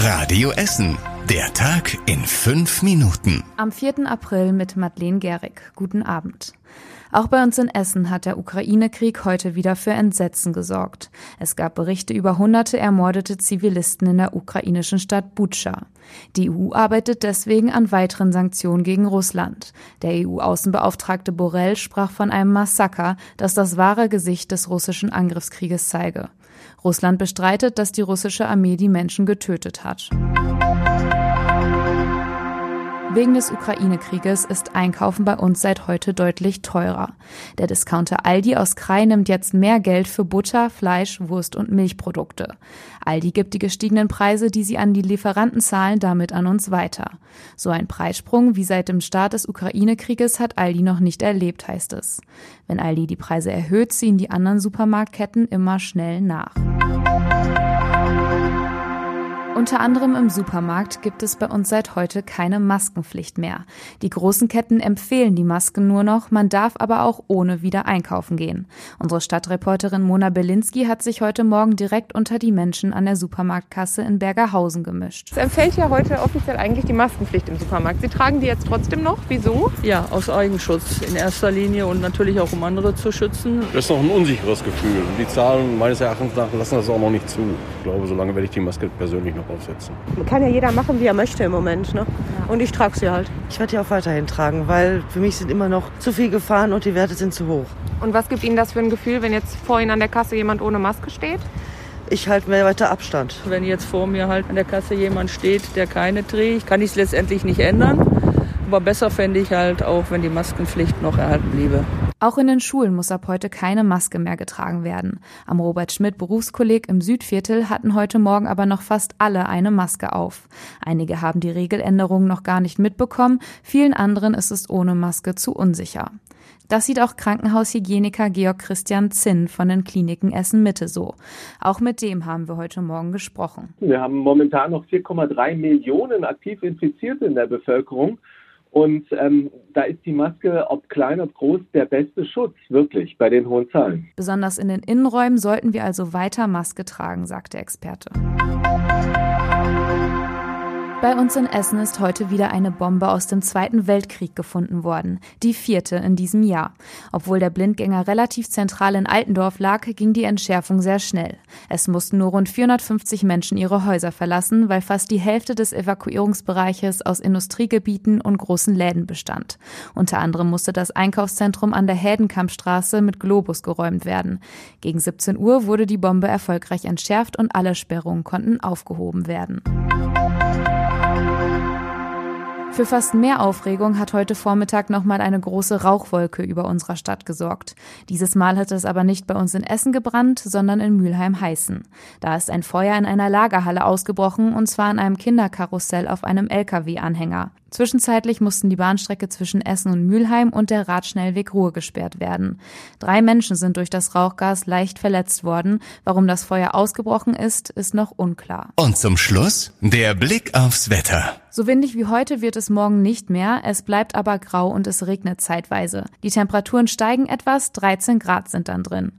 Radio Essen. Der Tag in fünf Minuten. Am 4. April mit Madeleine Gehrig. Guten Abend. Auch bei uns in Essen hat der Ukraine-Krieg heute wieder für Entsetzen gesorgt. Es gab Berichte über hunderte ermordete Zivilisten in der ukrainischen Stadt Butscha. Die EU arbeitet deswegen an weiteren Sanktionen gegen Russland. Der EU-Außenbeauftragte Borrell sprach von einem Massaker, das das wahre Gesicht des russischen Angriffskrieges zeige. Russland bestreitet, dass die russische Armee die Menschen getötet hat. Wegen des Ukraine-Krieges ist Einkaufen bei uns seit heute deutlich teurer. Der Discounter Aldi aus Krai nimmt jetzt mehr Geld für Butter, Fleisch, Wurst und Milchprodukte. Aldi gibt die gestiegenen Preise, die sie an die Lieferanten zahlen, damit an uns weiter. So ein Preissprung wie seit dem Start des Ukraine-Krieges hat Aldi noch nicht erlebt, heißt es. Wenn Aldi die Preise erhöht, ziehen die anderen Supermarktketten immer schnell nach. Unter anderem im Supermarkt gibt es bei uns seit heute keine Maskenpflicht mehr. Die großen Ketten empfehlen die Masken nur noch, man darf aber auch ohne wieder einkaufen gehen. Unsere Stadtreporterin Mona Belinski hat sich heute Morgen direkt unter die Menschen an der Supermarktkasse in Bergerhausen gemischt. Es empfiehlt ja heute offiziell eigentlich die Maskenpflicht im Supermarkt. Sie tragen die jetzt trotzdem noch? Wieso? Ja, aus Eigenschutz in erster Linie und natürlich auch um andere zu schützen. Das ist noch ein unsicheres Gefühl. Die Zahlen meines Erachtens nach lassen das auch noch nicht zu. Ich glaube, solange werde ich die Maske persönlich noch aufsetzen. Kann ja jeder machen, wie er möchte im Moment. Ne? Und ich trage sie halt. Ich werde die auch weiterhin tragen, weil für mich sind immer noch zu viel Gefahren und die Werte sind zu hoch. Und was gibt Ihnen das für ein Gefühl, wenn jetzt vor Ihnen an der Kasse jemand ohne Maske steht? Ich halte mir weiter Abstand. Wenn jetzt vor mir halt an der Kasse jemand steht, der keine trägt, kann ich es letztendlich nicht ändern. Aber besser fände ich halt auch, wenn die Maskenpflicht noch erhalten bliebe. Auch in den Schulen muss ab heute keine Maske mehr getragen werden. Am Robert Schmidt Berufskolleg im Südviertel hatten heute Morgen aber noch fast alle eine Maske auf. Einige haben die Regeländerungen noch gar nicht mitbekommen, vielen anderen ist es ohne Maske zu unsicher. Das sieht auch Krankenhaushygieniker Georg Christian Zinn von den Kliniken Essen Mitte so. Auch mit dem haben wir heute Morgen gesprochen. Wir haben momentan noch 4,3 Millionen aktiv Infizierte in der Bevölkerung. Und ähm, da ist die Maske, ob klein, ob groß, der beste Schutz, wirklich, bei den hohen Zahlen. Besonders in den Innenräumen sollten wir also weiter Maske tragen, sagt der Experte. Bei uns in Essen ist heute wieder eine Bombe aus dem Zweiten Weltkrieg gefunden worden, die vierte in diesem Jahr. Obwohl der Blindgänger relativ zentral in Altendorf lag, ging die Entschärfung sehr schnell. Es mussten nur rund 450 Menschen ihre Häuser verlassen, weil fast die Hälfte des Evakuierungsbereiches aus Industriegebieten und großen Läden bestand. Unter anderem musste das Einkaufszentrum an der Heldenkampfstraße mit Globus geräumt werden. Gegen 17 Uhr wurde die Bombe erfolgreich entschärft und alle Sperrungen konnten aufgehoben werden. Thank you. Für fast mehr Aufregung hat heute Vormittag nochmal eine große Rauchwolke über unserer Stadt gesorgt. Dieses Mal hat es aber nicht bei uns in Essen gebrannt, sondern in Mülheim-Heißen. Da ist ein Feuer in einer Lagerhalle ausgebrochen und zwar in einem Kinderkarussell auf einem LKW-Anhänger. Zwischenzeitlich mussten die Bahnstrecke zwischen Essen und Mülheim und der Radschnellweg Ruhr gesperrt werden. Drei Menschen sind durch das Rauchgas leicht verletzt worden. Warum das Feuer ausgebrochen ist, ist noch unklar. Und zum Schluss der Blick aufs Wetter. So windig wie heute wird es morgen nicht mehr, es bleibt aber grau und es regnet zeitweise. Die Temperaturen steigen etwas, 13 Grad sind dann drin.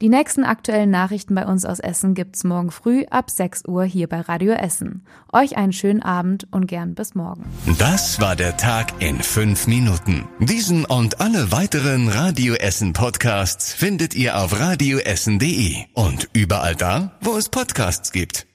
Die nächsten aktuellen Nachrichten bei uns aus Essen gibt's morgen früh ab 6 Uhr hier bei Radio Essen. Euch einen schönen Abend und gern bis morgen. Das war der Tag in fünf Minuten. Diesen und alle weiteren Radio Essen Podcasts findet ihr auf radioessen.de und überall da, wo es Podcasts gibt.